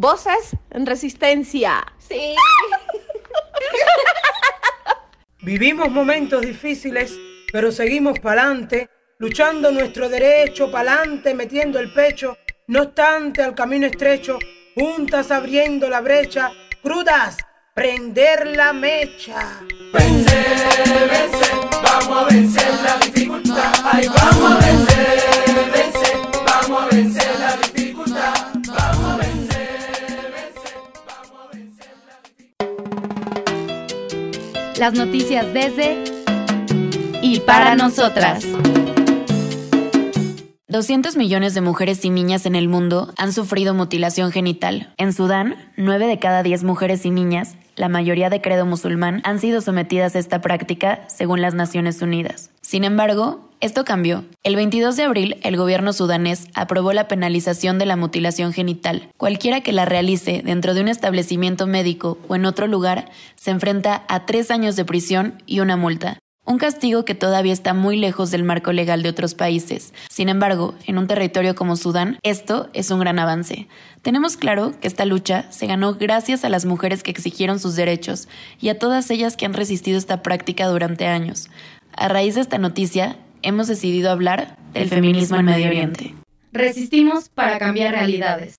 Voces en resistencia. Sí. Vivimos momentos difíciles, pero seguimos pa'lante, luchando nuestro derecho, pa'lante, metiendo el pecho, no obstante al camino estrecho, juntas abriendo la brecha, crudas, prender la mecha. Vencer, vencer, vamos a vencer la dificultad. Ay, vamos a vencer, vencer, vamos a vencer la dificultad. Las noticias desde y para nosotras. 200 millones de mujeres y niñas en el mundo han sufrido mutilación genital. En Sudán, 9 de cada 10 mujeres y niñas, la mayoría de credo musulmán, han sido sometidas a esta práctica según las Naciones Unidas. Sin embargo, esto cambió. El 22 de abril, el gobierno sudanés aprobó la penalización de la mutilación genital. Cualquiera que la realice dentro de un establecimiento médico o en otro lugar se enfrenta a tres años de prisión y una multa un castigo que todavía está muy lejos del marco legal de otros países. Sin embargo, en un territorio como Sudán, esto es un gran avance. Tenemos claro que esta lucha se ganó gracias a las mujeres que exigieron sus derechos y a todas ellas que han resistido esta práctica durante años. A raíz de esta noticia, hemos decidido hablar del feminismo en Medio Oriente. Resistimos para cambiar realidades.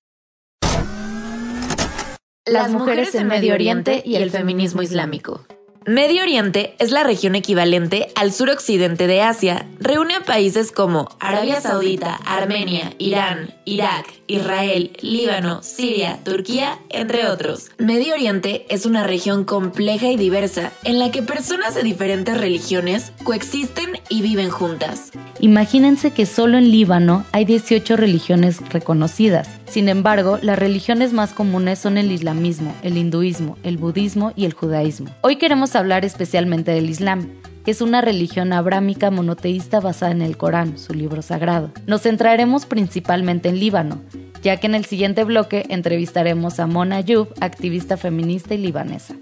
Las mujeres en Medio Oriente y el feminismo islámico. Medio Oriente es la región equivalente al suroccidente de Asia. Reúne a países como Arabia Saudita, Armenia, Irán, Irak, Israel, Líbano, Siria, Turquía, entre otros. Medio Oriente es una región compleja y diversa en la que personas de diferentes religiones coexisten y viven juntas. Imagínense que solo en Líbano hay 18 religiones reconocidas. Sin embargo, las religiones más comunes son el islamismo, el hinduismo, el budismo y el judaísmo. Hoy queremos hablar especialmente del Islam, es una religión abrámica monoteísta basada en el Corán, su libro sagrado. Nos centraremos principalmente en Líbano, ya que en el siguiente bloque entrevistaremos a Mona Ayub, activista feminista y libanesa.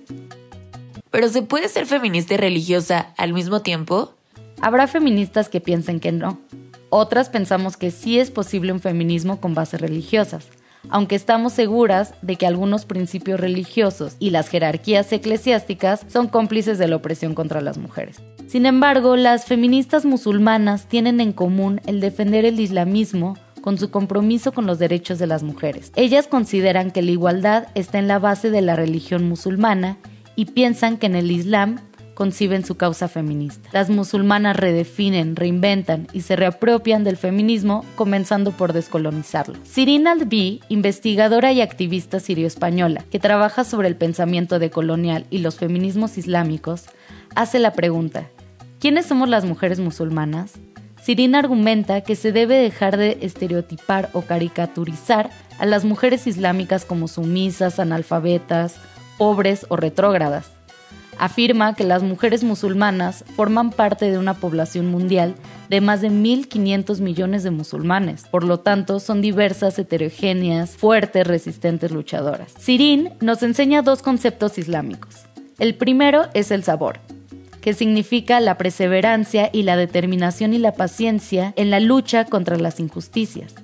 ¿Pero se puede ser feminista y religiosa al mismo tiempo? Habrá feministas que piensen que no. Otras pensamos que sí es posible un feminismo con bases religiosas, aunque estamos seguras de que algunos principios religiosos y las jerarquías eclesiásticas son cómplices de la opresión contra las mujeres. Sin embargo, las feministas musulmanas tienen en común el defender el islamismo con su compromiso con los derechos de las mujeres. Ellas consideran que la igualdad está en la base de la religión musulmana y piensan que en el Islam conciben su causa feminista. Las musulmanas redefinen, reinventan y se reapropian del feminismo, comenzando por descolonizarlo. Sirin Albi, investigadora y activista sirio-española, que trabaja sobre el pensamiento decolonial y los feminismos islámicos, hace la pregunta, ¿quiénes somos las mujeres musulmanas? Sirin argumenta que se debe dejar de estereotipar o caricaturizar a las mujeres islámicas como sumisas, analfabetas, pobres o retrógradas afirma que las mujeres musulmanas forman parte de una población mundial de más de 1.500 millones de musulmanes. Por lo tanto, son diversas, heterogéneas, fuertes, resistentes luchadoras. Sirin nos enseña dos conceptos islámicos. El primero es el sabor, que significa la perseverancia y la determinación y la paciencia en la lucha contra las injusticias.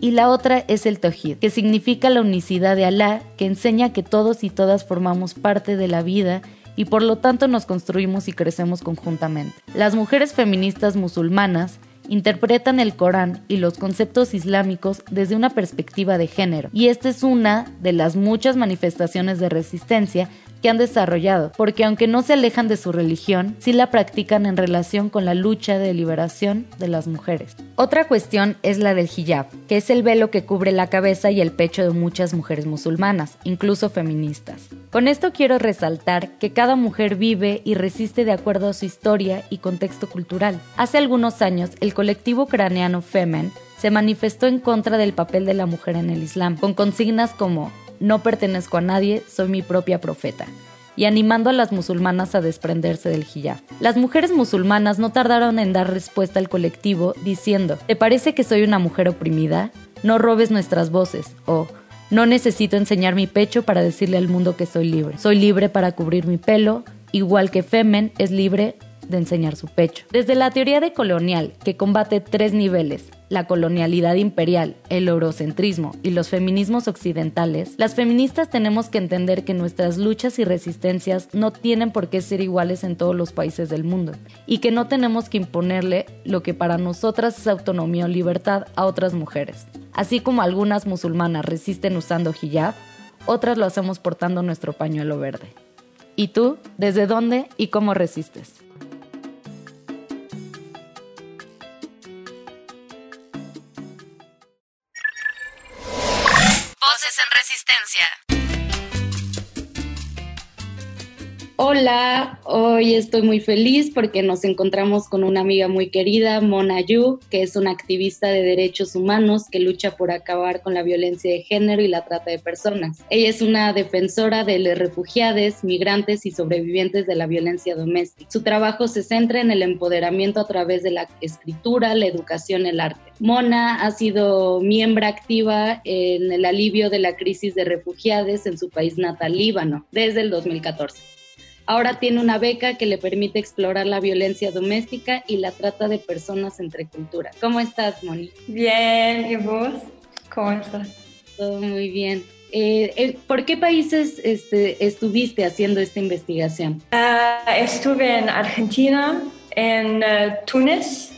Y la otra es el Tawhid, que significa la unicidad de Alá, que enseña que todos y todas formamos parte de la vida y por lo tanto nos construimos y crecemos conjuntamente. Las mujeres feministas musulmanas interpretan el Corán y los conceptos islámicos desde una perspectiva de género, y esta es una de las muchas manifestaciones de resistencia que han desarrollado, porque aunque no se alejan de su religión, sí la practican en relación con la lucha de liberación de las mujeres. Otra cuestión es la del hijab, que es el velo que cubre la cabeza y el pecho de muchas mujeres musulmanas, incluso feministas. Con esto quiero resaltar que cada mujer vive y resiste de acuerdo a su historia y contexto cultural. Hace algunos años, el colectivo ucraniano Femen se manifestó en contra del papel de la mujer en el Islam, con consignas como no pertenezco a nadie, soy mi propia profeta y animando a las musulmanas a desprenderse del hijab. Las mujeres musulmanas no tardaron en dar respuesta al colectivo diciendo, ¿te parece que soy una mujer oprimida? No robes nuestras voces o no necesito enseñar mi pecho para decirle al mundo que soy libre. Soy libre para cubrir mi pelo, igual que Femen es libre de enseñar su pecho. Desde la teoría de colonial, que combate tres niveles, la colonialidad imperial, el eurocentrismo y los feminismos occidentales, las feministas tenemos que entender que nuestras luchas y resistencias no tienen por qué ser iguales en todos los países del mundo y que no tenemos que imponerle lo que para nosotras es autonomía o libertad a otras mujeres. Así como algunas musulmanas resisten usando hijab, otras lo hacemos portando nuestro pañuelo verde. ¿Y tú? ¿Desde dónde y cómo resistes? Hoy estoy muy feliz porque nos encontramos con una amiga muy querida, Mona Yu, que es una activista de derechos humanos que lucha por acabar con la violencia de género y la trata de personas. Ella es una defensora de los refugiados, migrantes y sobrevivientes de la violencia doméstica. Su trabajo se centra en el empoderamiento a través de la escritura, la educación el arte. Mona ha sido miembro activa en el alivio de la crisis de refugiados en su país natal, Líbano, desde el 2014. Ahora tiene una beca que le permite explorar la violencia doméstica y la trata de personas entre culturas. ¿Cómo estás, Moni? Bien, ¿y vos? ¿Cómo estás? Todo muy bien. Eh, eh, ¿Por qué países este, estuviste haciendo esta investigación? Ah, estuve en Argentina, en uh, Túnez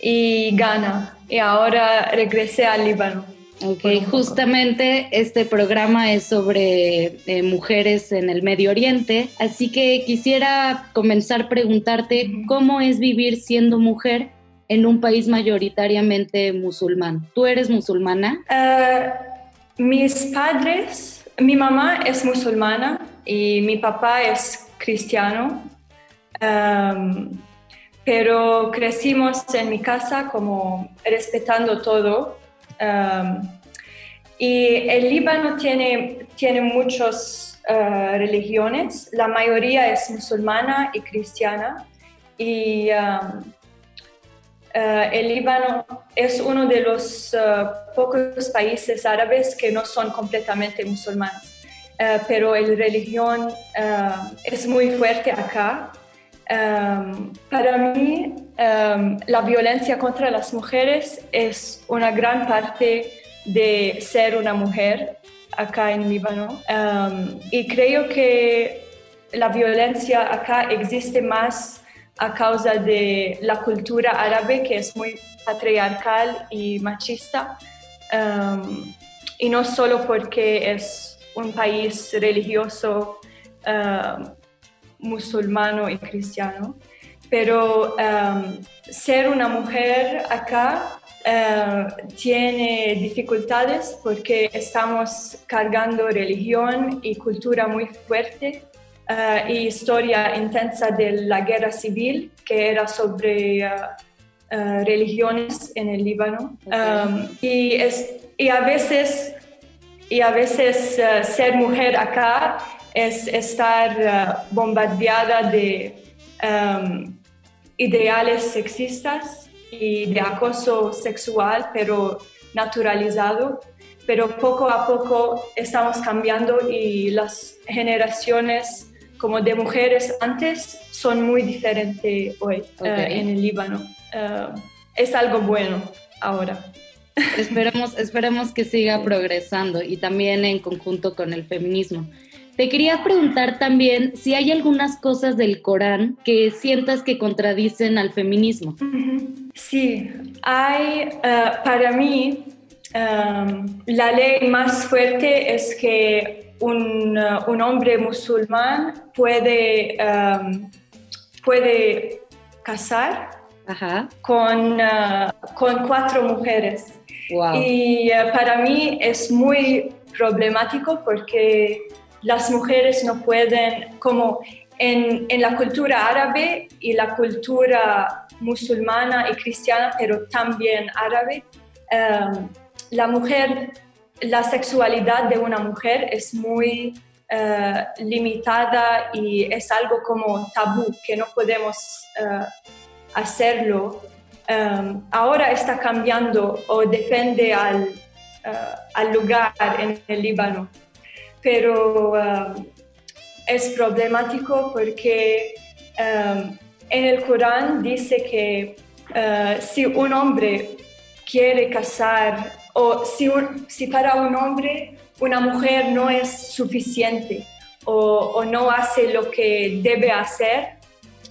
y Ghana y ahora regresé al Líbano. Ok, justamente este programa es sobre eh, mujeres en el Medio Oriente, así que quisiera comenzar preguntarte cómo es vivir siendo mujer en un país mayoritariamente musulmán. ¿Tú eres musulmana? Uh, mis padres, mi mamá es musulmana y mi papá es cristiano, um, pero crecimos en mi casa como respetando todo y el Líbano tiene, tiene muchas uh, religiones, la mayoría es musulmana y cristiana. Y uh, el Líbano es uno de los uh, pocos países árabes que no son completamente musulmanes. pero la religión es muy fuerte acá. Um, para mí, um, la violencia contra las mujeres es una gran parte de ser una mujer acá en Líbano. Um, y creo que la violencia acá existe más a causa de la cultura árabe, que es muy patriarcal y machista. y no solo porque es un país religioso musulmano y cristiano, pero um, ser una mujer acá uh, tiene dificultades porque estamos cargando religión y cultura muy fuerte uh, y historia intensa de la guerra civil que era sobre uh, religiones en el Líbano. Um, y, es, y a veces y a veces ser mujer acá es estar uh, bombardeada de um, ideales sexistas y de acoso sexual, pero naturalizado. Pero poco a poco estamos cambiando y las generaciones como de mujeres antes son muy diferentes hoy uh, en el Líbano. Uh, es algo bueno ahora. Esperemos, esperemos que siga progresando y también en conjunto con el feminismo. Te quería preguntar también si hay algunas cosas del Corán que sientas que contradicen al feminismo. Sí, hay, eh, para mí, em, la ley más fuerte es que un, eh, un hombre musulmán puede, um, puede casar Con, eh, con cuatro mujeres. Y para mí es muy problemático porque las mujeres no pueden, como en, la cultura árabe y la cultura musulmana y cristiana, pero también árabe, um, la mujer, la sexualidad de una mujer es muy uh, limitada y es algo como tabú, que no podemos uh, hacerlo. Um, ahora está cambiando o depende al, uh, al lugar en el Líbano, pero um, es problemático porque um, en el Corán dice que uh, si un hombre quiere casar o si, si, para un hombre una mujer no es suficiente o, no hace lo que debe hacer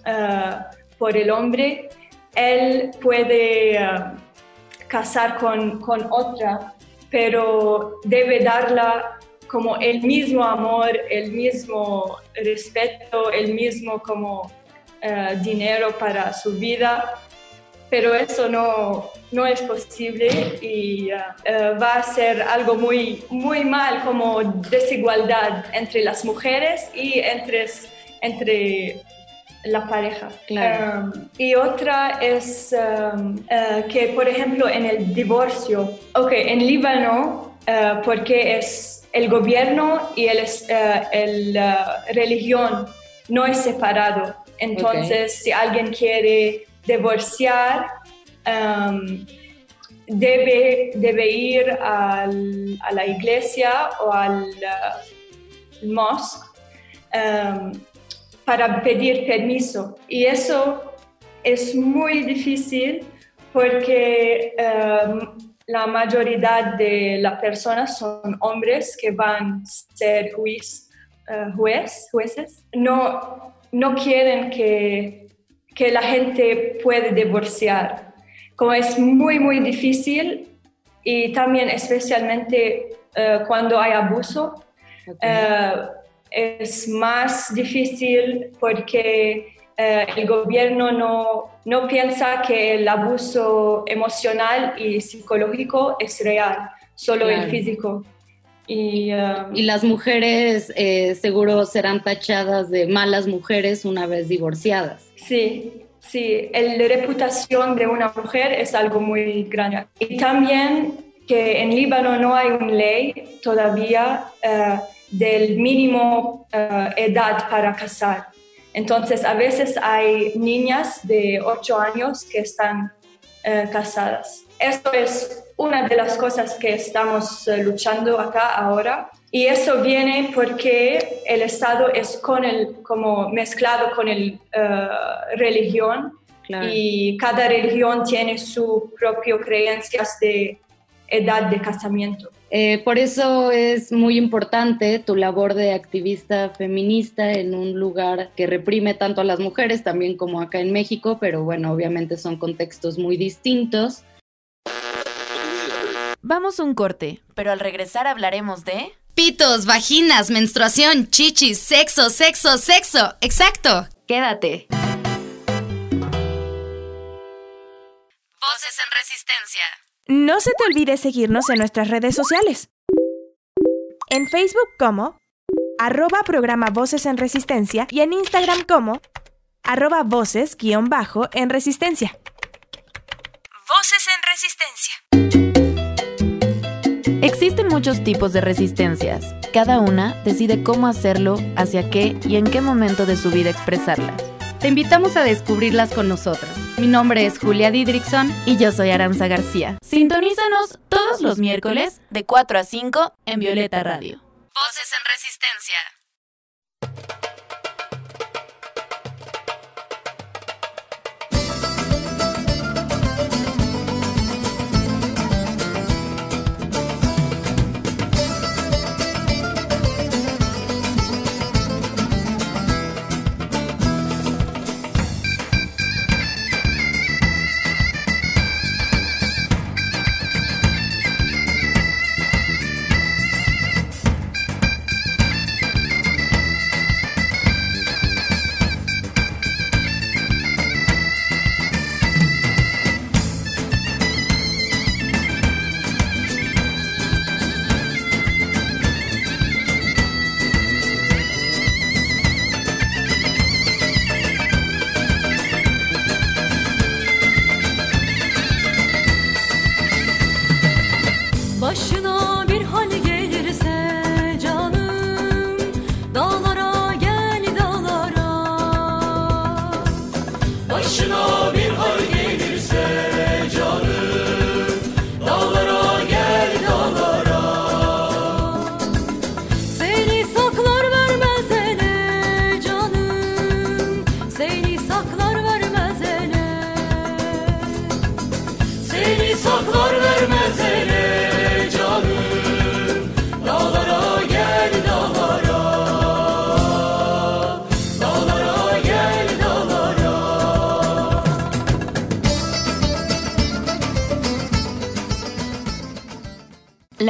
uh, por el hombre, él puede uh, casar con, con, otra, pero debe darla como el mismo amor, el mismo respeto, el mismo como uh, dinero para su vida, pero eso no, no es posible y uh, uh, va a ser algo muy, muy mal como desigualdad entre las mujeres y entre, entre la pareja. Claro. Um, y otra es um, uh, que, por ejemplo, en el divorcio, ok, en Líbano, porque es el gobierno y el, uh, el religión no es separado. Entonces, okay. si alguien quiere divorciar, um, debe, debe ir al, a la iglesia o al mosque para pedir permiso. Y eso es muy difícil porque um, la mayoría de las personas son hombres que van a ser juez, uh, juez, jueces. No, no quieren que, que la gente pueda divorciar. Como es muy, muy difícil y también especialmente uh, cuando hay abuso. Okay. Uh, es más difícil porque eh, el gobierno no, no, piensa que el abuso emocional y psicológico es real, solo claro. el físico. Y, um, y, las mujeres eh, seguro serán tachadas de malas mujeres una vez divorciadas. Sí, sí, la reputación de una mujer es algo muy grande. Y también que en Líbano no hay una ley todavía. Uh, del mínimo uh, edad para casar. Entonces, a veces hay niñas de 8 años que están uh, casadas. Esto es una de las cosas que estamos uh, luchando acá ahora. Y eso viene porque el Estado es con el, como mezclado con el religión claro. y cada religión tiene sus propias creencias de edad de casamiento. Eh, por eso es muy importante tu labor de activista feminista en un lugar que reprime tanto a las mujeres, también como acá en México, pero bueno, obviamente son contextos muy distintos. Vamos un corte, pero al regresar hablaremos de... Pitos, vaginas, menstruación, chichis, sexo, sexo, sexo. Exacto. Quédate. Voces en resistencia. No se te olvide seguirnos en nuestras redes sociales. En Facebook como arroba programa Voces en Resistencia y en Instagram como arroba voces guion bajo en Resistencia. Voces en Resistencia. Existen muchos tipos de resistencias. Cada una decide cómo hacerlo, hacia qué y en qué momento de su vida expresarlas. Te invitamos a descubrirlas con nosotras. Mi nombre es Julia Didrickson y yo soy Aranza García. Sintonízanos todos los miércoles de 4 a 5 en Violeta Radio. Voces en Resistencia.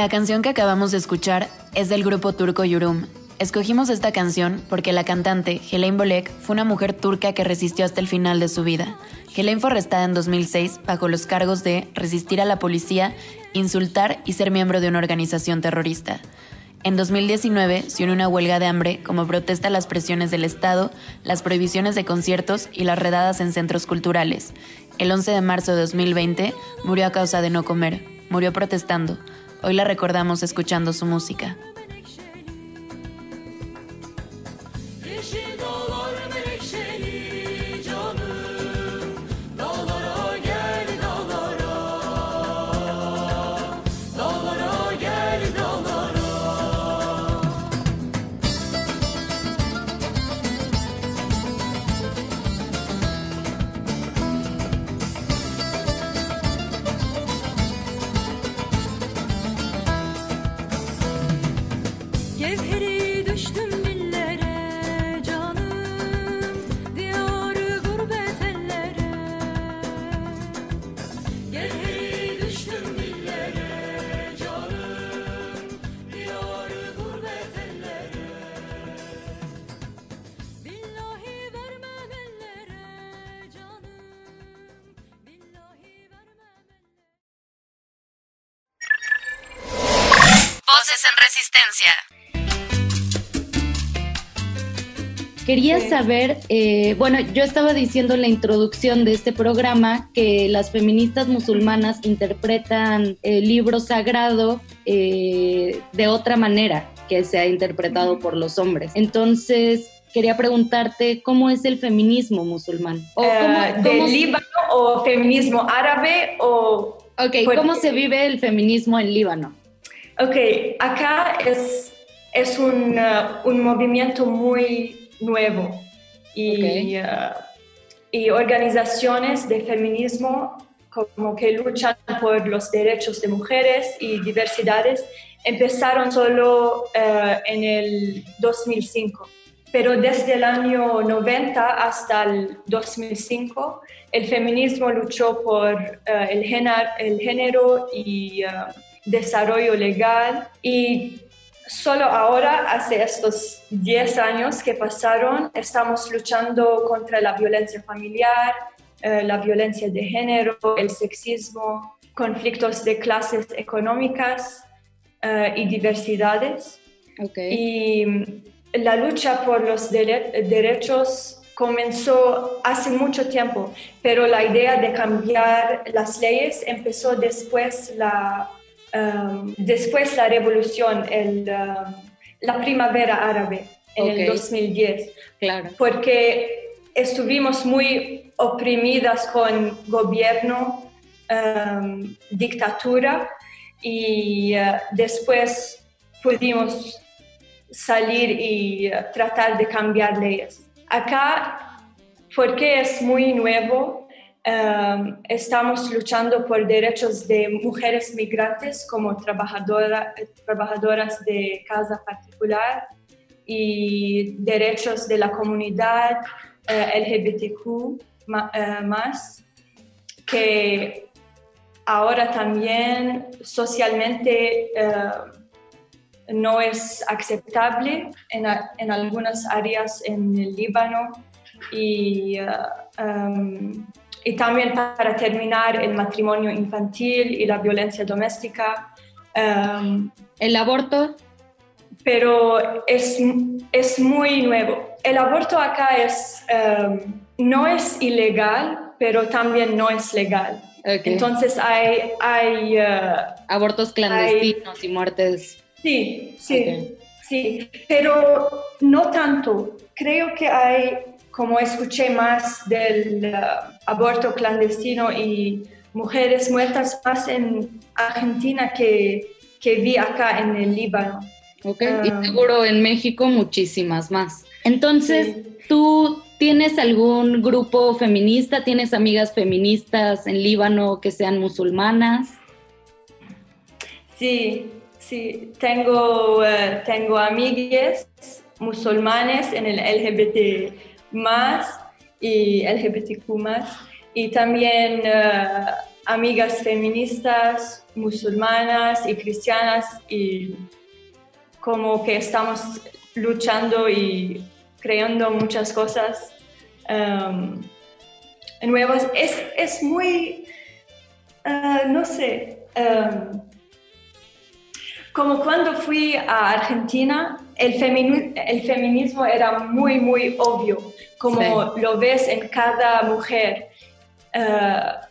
La canción que acabamos de escuchar es del grupo turco Yurum. Escogimos esta canción porque la cantante, Helen Bolek, fue una mujer turca que resistió hasta el final de su vida. Helen fue arrestada en 2006 bajo los cargos de resistir a la policía, insultar y ser miembro de una organización terrorista. En 2019 se unió una huelga de hambre como protesta a las presiones del Estado, las prohibiciones de conciertos y las redadas en centros culturales. El 11 de marzo de 2020 murió a causa de no comer. Murió protestando. Hoy la recordamos escuchando su música. Quería saber, eh, bueno, yo estaba diciendo en la introducción de este programa que las feministas musulmanas interpretan el libro sagrado eh, de otra manera que se ha interpretado por los hombres. Entonces, quería preguntarte cómo es el feminismo musulmán. O Eh, cómo- ¿De cómo- Líbano o feminismo árabe o...? Ok, ¿cómo se vive el feminismo en Líbano? Ok, acá es, es un, uh, un movimiento muy nuevo y, uh, y organizaciones de feminismo como que luchan por los derechos de mujeres y diversidades empezaron solo uh, en el 2005. Pero desde el año 90 hasta el 2005, el feminismo luchó por uh, el, género, el género y uh, desarrollo legal y solo ahora, hace estos 10 años que pasaron, estamos luchando contra la violencia familiar, eh, la violencia de género, el sexismo, conflictos de clases económicas eh, y diversidades. Y mm, la lucha por los dere- derechos comenzó hace mucho tiempo, pero la idea de cambiar las leyes empezó después la, um, después la revolución, el, um, la primavera árabe en el Ok. 2010. Claro. Porque estuvimos muy oprimidas con gobierno, um, dictatura y uh, después pudimos salir y uh, tratar de cambiar leyes. Acá, porque es muy nuevo, um, estamos luchando por derechos de mujeres migrantes como trabajadora- trabajadoras de casa particular y derechos de la comunidad eh, LGBTQ eh, más, que ahora también socialmente eh, no es aceptable en, en algunas áreas en el Líbano y, um, y también para terminar el matrimonio infantil y la violencia doméstica. um, ¿El aborto? Pero es, es muy nuevo. El aborto acá es, um, no es ilegal, pero también no es legal. Entonces hay... hay uh, Abortos clandestinos hay, y muertes. Sí, sí, okay. sí, pero no tanto. Creo que hay, como escuché más del uh, aborto clandestino y mujeres muertas más en Argentina que, que vi acá en el Líbano. Ok, uh, y seguro en México muchísimas más. Entonces, sí. tú ¿Tienes algún grupo feminista? ¿Tienes amigas feministas en Líbano que sean musulmanas? Sí, sí, tengo, uh, tengo amigas musulmanes en el LGBT más y LGBTQ más y también uh, amigas feministas musulmanas y cristianas y como que estamos luchando y creando muchas cosas um, nuevas. Es, es muy, uh, no sé, um, como cuando fui a Argentina, el, femini el, feminismo era muy, muy obvio, como sí. lo ves en cada mujer. Uh,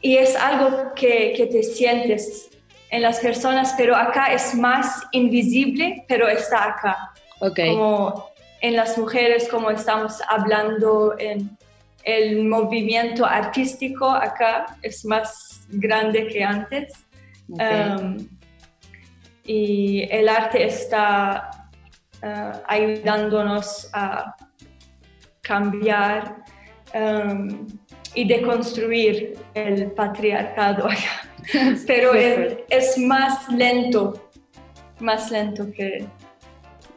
y es algo que, que te sientes en las personas, pero acá es más invisible, pero está acá. Okay. Como en las mujeres, como estamos hablando en el movimiento artístico acá, es más grande que antes. Okay. Um, y el arte está uh, ayudándonos a cambiar um, y deconstruir el patriarcado acá. Pero es, es más lento, más lento que,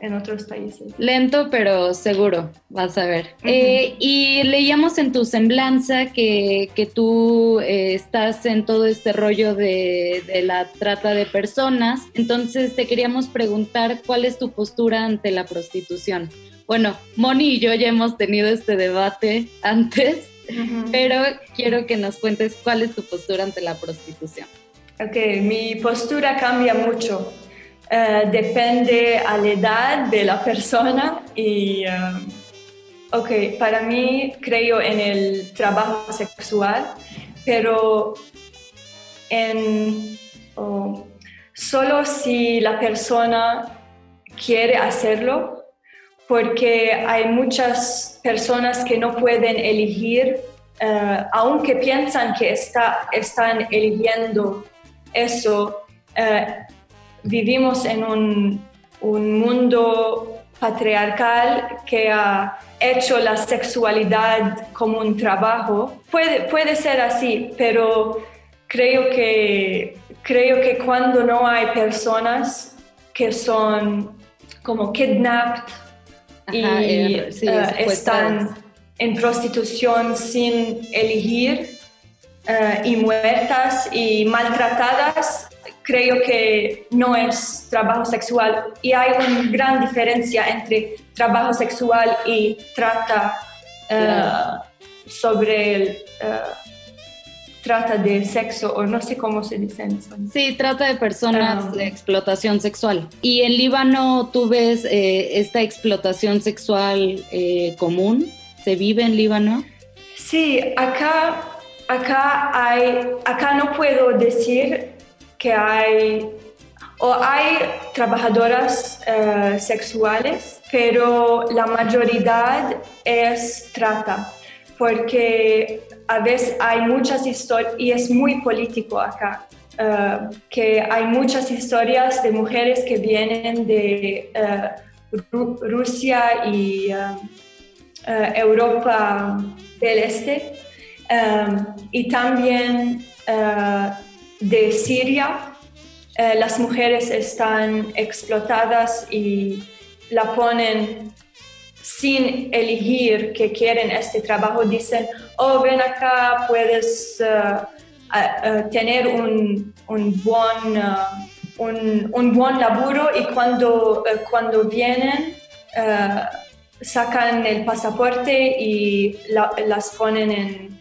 en otros países. Lento, pero seguro, vas a ver. Uh -huh. eh, y leíamos en tu semblanza que, que tú eh, estás en todo este rollo de, de, la trata de personas, entonces te queríamos preguntar cuál es tu postura ante la prostitución. Bueno, Moni y yo ya hemos tenido este debate antes, uh -huh. pero quiero que nos cuentes cuál es tu postura ante la prostitución. Ok, mi postura cambia mucho. Uh, depende a la edad de la persona y, ok, para mí creo en el trabajo sexual, pero en, solo si la persona quiere hacerlo, porque hay muchas personas que no pueden elegir, uh, aunque piensan que está, están eligiendo eso. Uh, vivimos en un, un, mundo patriarcal que ha hecho la sexualidad como un trabajo. Puede, puede ser así, pero creo que, creo que cuando no hay personas que son como kidnapped Ajá, y er, sí, uh, están en prostitución sin elegir uh, y muertas y maltratadas, creo que no es trabajo sexual y hay una gran diferencia entre trabajo sexual y trata uh, sobre el uh, trata de sexo o no sé cómo se dice español. Sí, trata de personas um, de explotación sexual. Y en Líbano tú ves eh, esta explotación sexual eh, común, ¿se vive en Líbano? Sí, acá, acá hay, acá no puedo decir que hay o hay trabajadoras uh, sexuales, pero la mayoría es trata, porque a veces hay muchas historias, y es muy político acá, uh, que hay muchas historias de mujeres que vienen de Ru Rusia y Europa del Este, y también de Siria, eh, las mujeres están explotadas y la ponen sin elegir que quieren este trabajo. Dicen, oh, ven acá, puedes uh, tener un, un buen, uh, un, buen laburo y cuando, cuando vienen sacan el pasaporte y la, las ponen en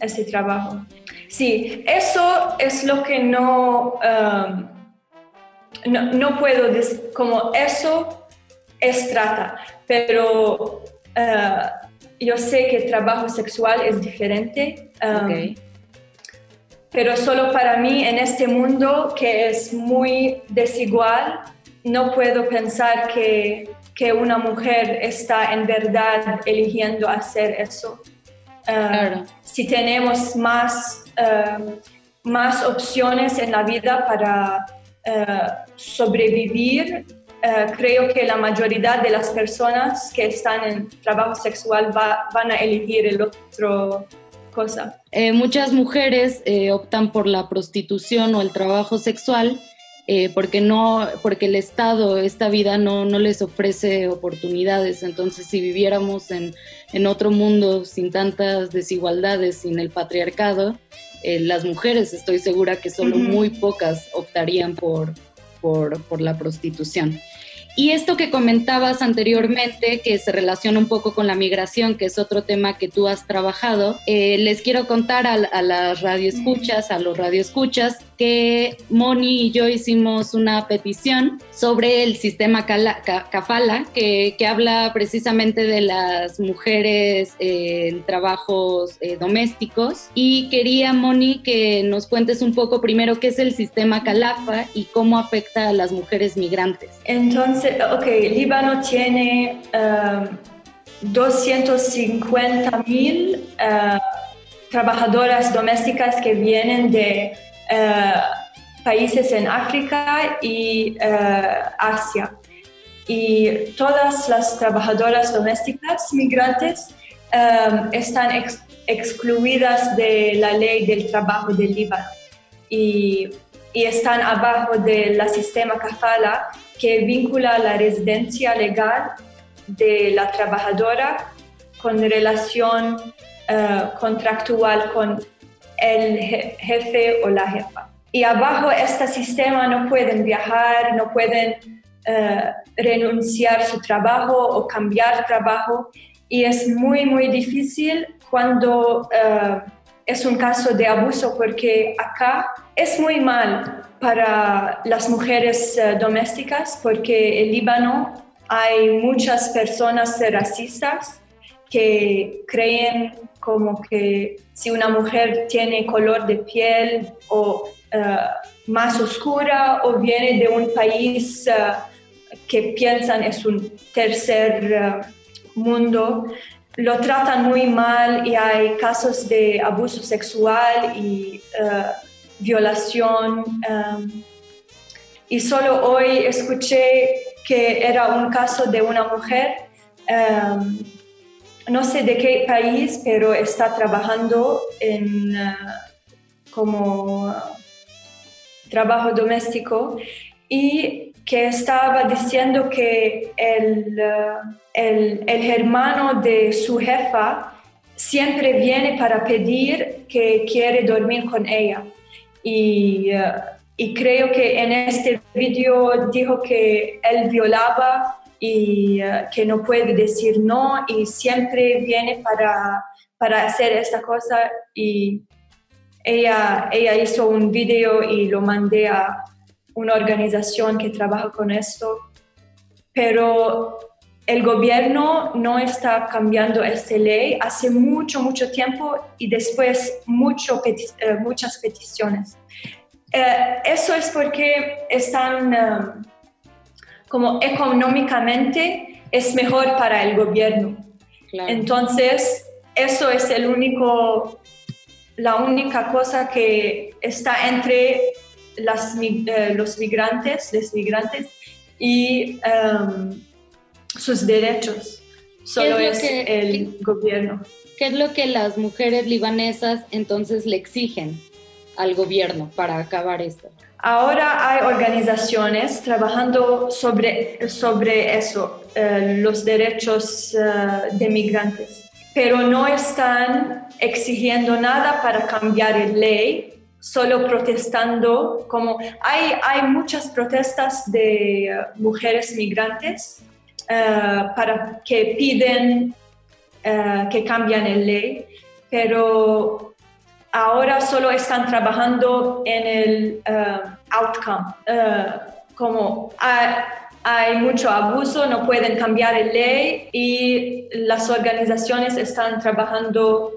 este trabajo. Sí, eso es lo que no, um, no, no, puedo decir, como eso es trata, pero uh, yo sé que el trabajo sexual es diferente. Um, okay. pero solo para mí en este mundo que es muy desigual, no puedo pensar que, que una mujer está en verdad eligiendo hacer eso. Uh, Si tenemos más, uh, más opciones en la vida para uh, sobrevivir, creo que la mayoría de las personas que están en trabajo sexual va, van a elegir el otro cosa. Eh, muchas mujeres eh, optan por la prostitución o el trabajo sexual eh, porque, no, porque el Estado, esta vida no, no les ofrece oportunidades. Entonces, si viviéramos en, en otro mundo sin tantas desigualdades, sin el patriarcado, las mujeres estoy segura que solo muy pocas optarían por, por, por la prostitución. Y esto que comentabas anteriormente, que se relaciona un poco con la migración, que es otro tema que tú has trabajado, eh, les quiero contar a, a las radioescuchas, a los radioescuchas, que Moni y yo hicimos una petición sobre el sistema Kafala, que, que, habla precisamente de las mujeres eh, en trabajos eh, domésticos. Y quería, Moni, que nos cuentes un poco primero qué es el sistema Calafa y cómo afecta a las mujeres migrantes. Entonces, ok, Líbano tiene um, 250 mil uh, trabajadoras domésticas que vienen de uh, países en África y uh, Asia. Y todas las trabajadoras domésticas migrantes um, están ex excluidas de la ley del trabajo del Líbano. Y y están abajo del sistema CAFALA que vincula la residencia legal de la trabajadora con relación uh, contractual con el jefe o la jefa. Y abajo este sistema no pueden viajar, no pueden uh, renunciar su trabajo o cambiar trabajo y es muy, muy difícil cuando uh, es un caso de abuso porque acá es muy mal para las mujeres uh, domésticas porque en Líbano hay muchas personas racistas que creen como que si una mujer tiene color de piel o uh, más oscura o viene de un país uh, que piensan es un tercer mundo, lo tratan muy mal y hay casos de abuso sexual y violación. Y solo hoy escuché que era un caso de una mujer, no sé de qué país, pero está trabajando en uh, como trabajo doméstico y que estaba diciendo que el, uh, el, el, hermano de su jefa siempre viene para pedir que quiere dormir con ella. Y, uh, y creo que en este video dijo que él violaba y uh, que no puede decir no y siempre viene para, para hacer esta cosa. Y ella, ella hizo un video y lo mandé a una organización que trabaja con esto, pero el gobierno no está cambiando esta ley. Hace mucho, mucho tiempo y después mucho peti eh, muchas peticiones. Eh, eso es porque están um, como económicamente es mejor para el gobierno. Claro. Entonces, eso es el único, la única cosa que está entre las, eh, los migrantes, los migrantes y um, sus derechos. Solo es, es que, el qué, gobierno. ¿Qué es lo que las mujeres libanesas entonces le exigen al gobierno para acabar esto? Ahora hay organizaciones trabajando sobre, sobre eso, eh, los derechos eh, de migrantes, pero no están exigiendo nada para cambiar la ley solo protestando, como hay, hay muchas protestas de uh, mujeres migrantes para que piden que cambien la ley, pero ahora solo están trabajando en el outcome, como hay, mucho abuso, no pueden cambiar la ley y las organizaciones están trabajando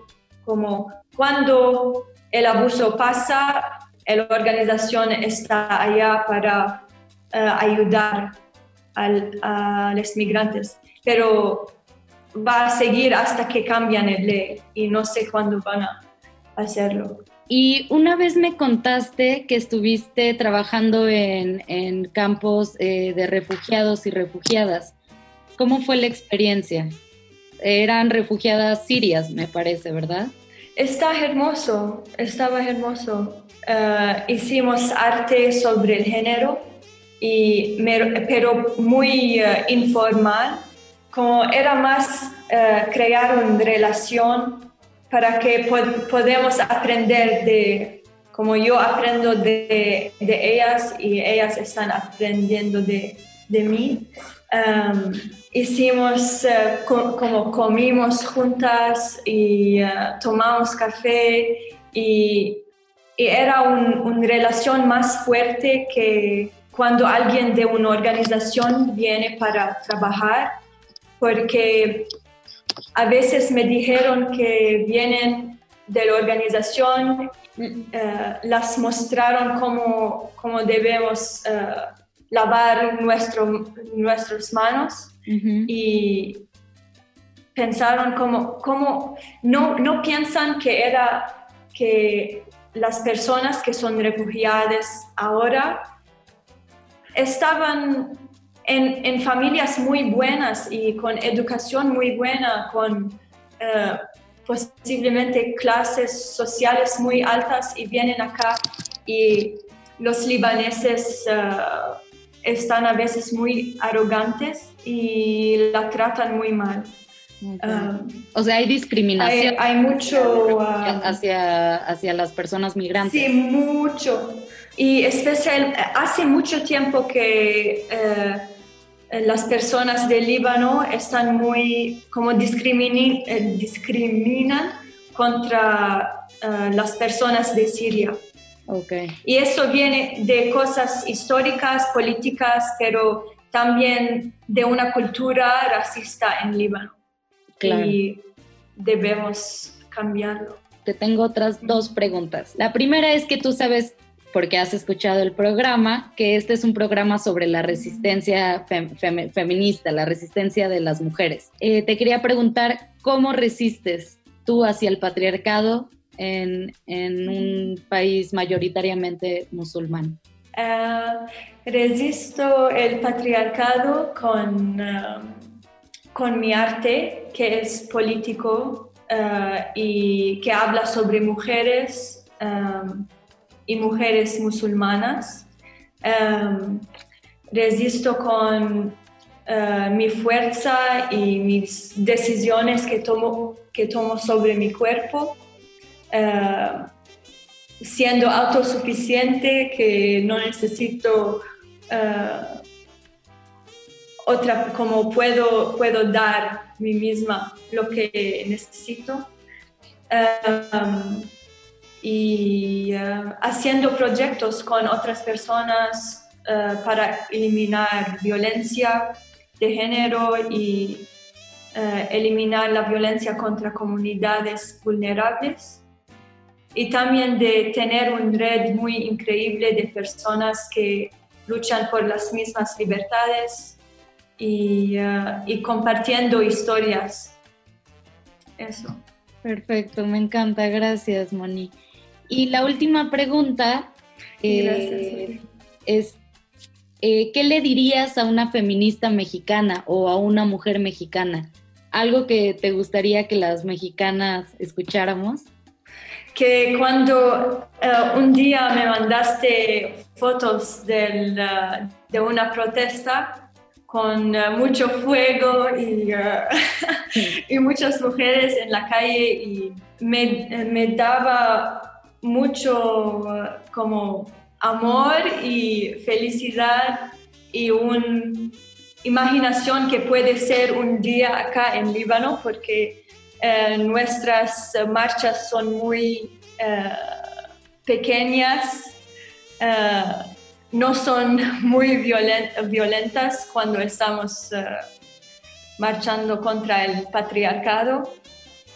como cuando el abuso pasa, la organización está allá para eh, ayudar a los migrantes, pero va a seguir hasta que cambian el ley y no sé cuándo van a hacerlo. Y una vez me contaste que estuviste trabajando en, en campos eh, de refugiados y refugiadas. ¿Cómo fue la experiencia? Eran refugiadas sirias, me parece, ¿verdad? Está hermoso, estaba hermoso. Eh, hicimos arte sobre el género, y, me- pero muy eh, informal, como era más eh, crear una relación para que po- podamos aprender de, como yo aprendo de, de ellas y ellas están aprendiendo de, de mí. Um, hicimos eh, co- como comimos juntas y eh, tomamos café y, y era un- una relación más fuerte que cuando alguien de una organización viene para trabajar, porque a veces me dijeron que vienen de la organización, eh, las mostraron cómo, cómo debemos eh, lavar nuestro, nuestras manos y pensaron como, como no, no piensan que era que las personas que son refugiadas ahora estaban en, en familias muy buenas y con educación muy buena, con eh, posiblemente clases sociales muy altas y vienen acá y los libaneses eh, están a veces muy arrogantes y la tratan muy mal. Um, O sea, hay discriminación hay, hay mucho... um, hacia, hacia las personas migrantes. Sí, mucho. Y especial, hace mucho tiempo que eh, las personas de Líbano están muy, como discrimini- eh, discriminan contra eh, las personas de Siria. Okay. Y eso viene de cosas históricas, políticas, pero también de una cultura racista en Líbano. Claro. Y debemos cambiarlo. Te tengo otras dos preguntas. La primera es que tú sabes, porque has escuchado el programa, que este es un programa sobre la resistencia fem- fem- feminista, la resistencia de las mujeres. Eh, te quería preguntar, ¿cómo resistes tú hacia el patriarcado en, en un país mayoritariamente musulmán? Ah, resisto el patriarcado con, ah, con mi arte, que es político ah, y que habla sobre mujeres y mujeres musulmanas. Ah, resisto con ah, mi fuerza y mis decisiones que tomo, que tomo sobre mi cuerpo. Ah, siendo autosuficiente, que no necesito eh, otra, como puedo, puedo dar mí misma lo que necesito. Um, y eh, haciendo proyectos con otras personas eh, para eliminar violencia de género y eh, eliminar la violencia contra comunidades vulnerables y también de tener una red muy increíble de personas que luchan por las mismas libertades y, y compartiendo historias. Eso. Perfecto, me encanta, gracias Moni. Y la última pregunta eh, es, eh, ¿qué le dirías a una feminista mexicana o a una mujer mexicana? ¿Algo que te gustaría que las mexicanas escucháramos? que cuando uh, un día me mandaste fotos del, uh, de una protesta con uh, mucho fuego y, y, muchas mujeres en la calle y me, me daba mucho como amor y felicidad y una imaginación que puede ser un día acá en Líbano porque Uh, nuestras marchas son muy uh, pequeñas, no son muy violen violentas cuando estamos marchando contra el patriarcado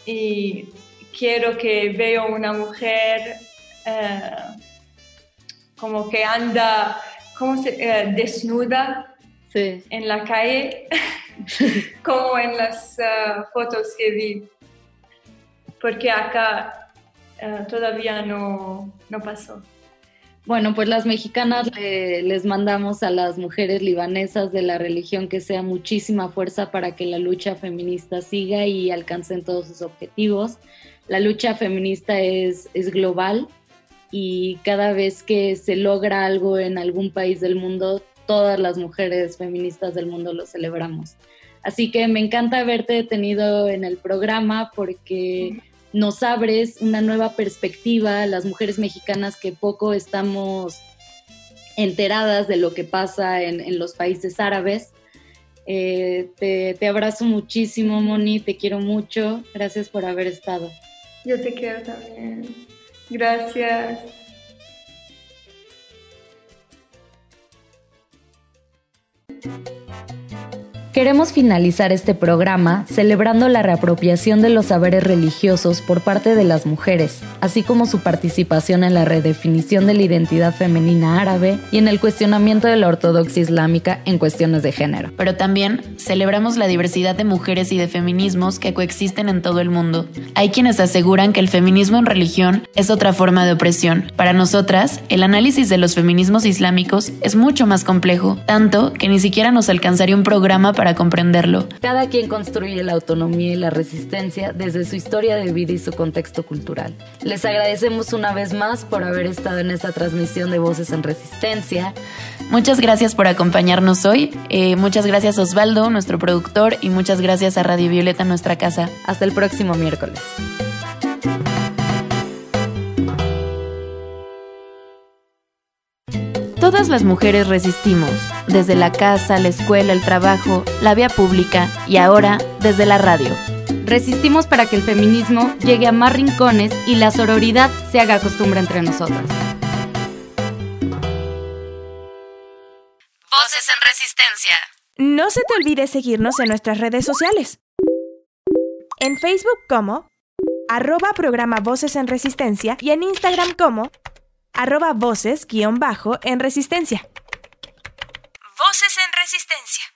y quiero que veo una mujer eh, como que anda ¿cómo se, eh, desnuda en la calle, como en las eh, fotos que vi. Porque acá eh, todavía no, no pasó. Bueno, pues las mexicanas le- les mandamos a las mujeres libanesas de la religión que sea muchísima fuerza para que la lucha feminista siga y alcancen todos sus objetivos. La lucha feminista es, es global y cada vez que se logra algo en algún país del mundo, todas las mujeres feministas del mundo lo celebramos. Así que me encanta haberte tenido en el programa porque nos abres una nueva perspectiva las mujeres mexicanas que poco estamos enteradas de lo que pasa en, en los países árabes. Eh, te, te abrazo muchísimo, Moni, te quiero mucho. Gracias por haber estado. Yo te quiero también. Gracias. Queremos finalizar este programa celebrando la reapropiación de los saberes religiosos por parte de las mujeres, así como su participación en la redefinición de la identidad femenina árabe y en el cuestionamiento de la ortodoxia islámica en cuestiones de género. Pero también celebramos la diversidad de mujeres y de feminismos que coexisten en todo el mundo. Hay quienes aseguran que el feminismo en religión es otra forma de opresión. Para nosotras, el análisis de los feminismos islámicos es mucho más complejo, tanto que ni siquiera nos alcanzaría un programa para comprenderlo. Cada quien construye la autonomía y la resistencia desde su historia de vida y su contexto cultural. Les agradecemos una vez más por haber estado en esta transmisión de Voces en Resistencia. Muchas gracias por acompañarnos hoy. Eh, muchas gracias Osvaldo, nuestro productor, y muchas gracias a Radio Violeta, nuestra casa. Hasta el próximo miércoles. Todas las mujeres resistimos, desde la casa, la escuela, el trabajo, la vía pública y ahora desde la radio. Resistimos para que el feminismo llegue a más rincones y la sororidad se haga costumbre entre nosotras. Voces en Resistencia. No se te olvide seguirnos en nuestras redes sociales. En Facebook como arroba programa Voces en Resistencia y en Instagram como arroba voces guion bajo en Resistencia. Voces en Resistencia.